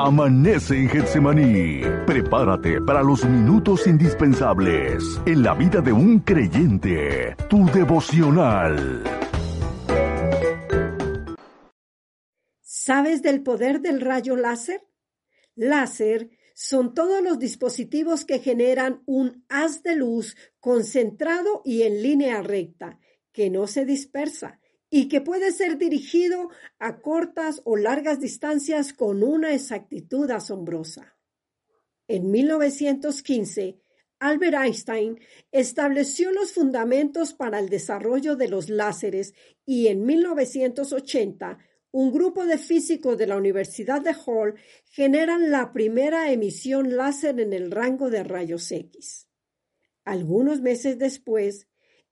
Amanece en Getsemaní. Prepárate para los minutos indispensables en la vida de un creyente. Tu devocional. ¿Sabes del poder del rayo láser? Láser son todos los dispositivos que generan un haz de luz concentrado y en línea recta, que no se dispersa y que puede ser dirigido a cortas o largas distancias con una exactitud asombrosa. En 1915, Albert Einstein estableció los fundamentos para el desarrollo de los láseres y en 1980 un grupo de físicos de la Universidad de Hall generan la primera emisión láser en el rango de rayos X. Algunos meses después,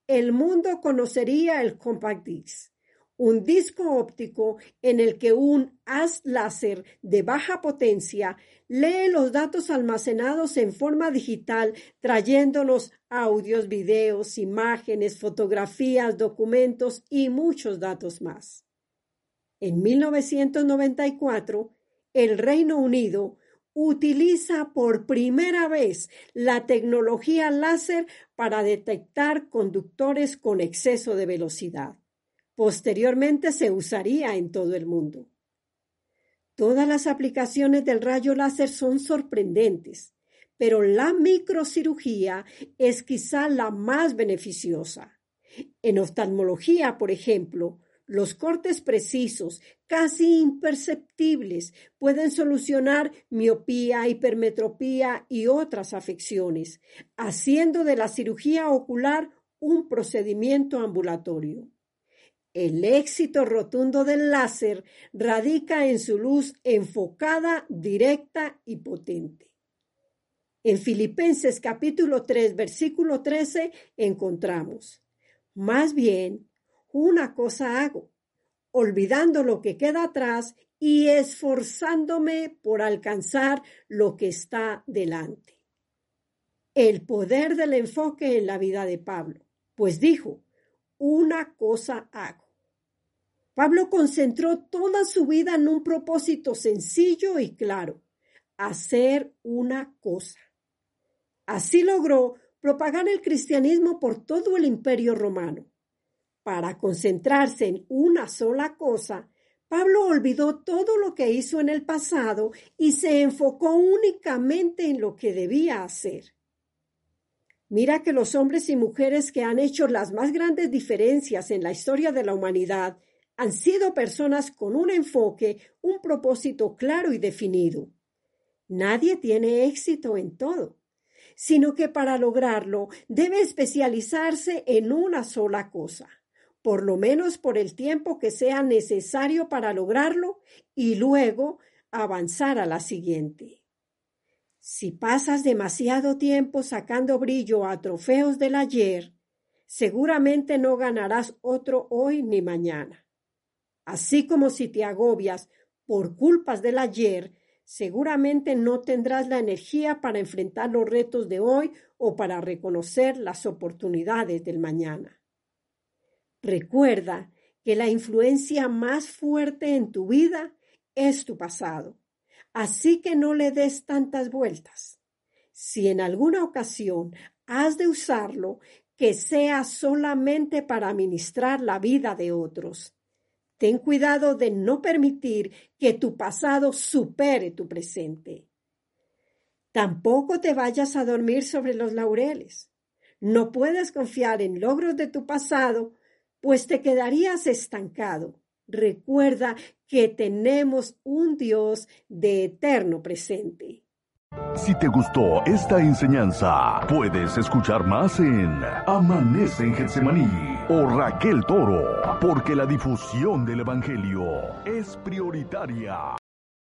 el mundo conocería el Compact Disc, un disco óptico en el que un haz láser de baja potencia lee los datos almacenados en forma digital, trayéndonos audios, videos, imágenes, fotografías, documentos y muchos datos más. En 1994, el Reino Unido utiliza por primera vez la tecnología láser para detectar conductores con exceso de velocidad. Posteriormente se usaría en todo el mundo. Todas las aplicaciones del rayo láser son sorprendentes, pero la microcirugía es quizá la más beneficiosa. En oftalmología, por ejemplo, los cortes precisos, casi imperceptibles, pueden solucionar miopía, hipermetropía y otras afecciones, haciendo de la cirugía ocular un procedimiento ambulatorio. El éxito rotundo del láser radica en su luz enfocada, directa y potente. En Filipenses capítulo 3, versículo 13 encontramos, más bien, una cosa hago, olvidando lo que queda atrás y esforzándome por alcanzar lo que está delante. El poder del enfoque en la vida de Pablo, pues dijo, una cosa hago. Pablo concentró toda su vida en un propósito sencillo y claro, hacer una cosa. Así logró propagar el cristianismo por todo el imperio romano para concentrarse en una sola cosa, Pablo olvidó todo lo que hizo en el pasado y se enfocó únicamente en lo que debía hacer. Mira que los hombres y mujeres que han hecho las más grandes diferencias en la historia de la humanidad han sido personas con un enfoque, un propósito claro y definido. Nadie tiene éxito en todo, sino que para lograrlo debe especializarse en una sola cosa por lo menos por el tiempo que sea necesario para lograrlo y luego avanzar a la siguiente. Si pasas demasiado tiempo sacando brillo a trofeos del ayer, seguramente no ganarás otro hoy ni mañana. Así como si te agobias por culpas del ayer, seguramente no tendrás la energía para enfrentar los retos de hoy o para reconocer las oportunidades del mañana. Recuerda que la influencia más fuerte en tu vida es tu pasado. Así que no le des tantas vueltas. Si en alguna ocasión has de usarlo, que sea solamente para administrar la vida de otros. Ten cuidado de no permitir que tu pasado supere tu presente. Tampoco te vayas a dormir sobre los laureles. No puedes confiar en logros de tu pasado pues te quedarías estancado. Recuerda que tenemos un Dios de eterno presente. Si te gustó esta enseñanza, puedes escuchar más en Amanece en Getsemaní o Raquel Toro, porque la difusión del Evangelio es prioritaria.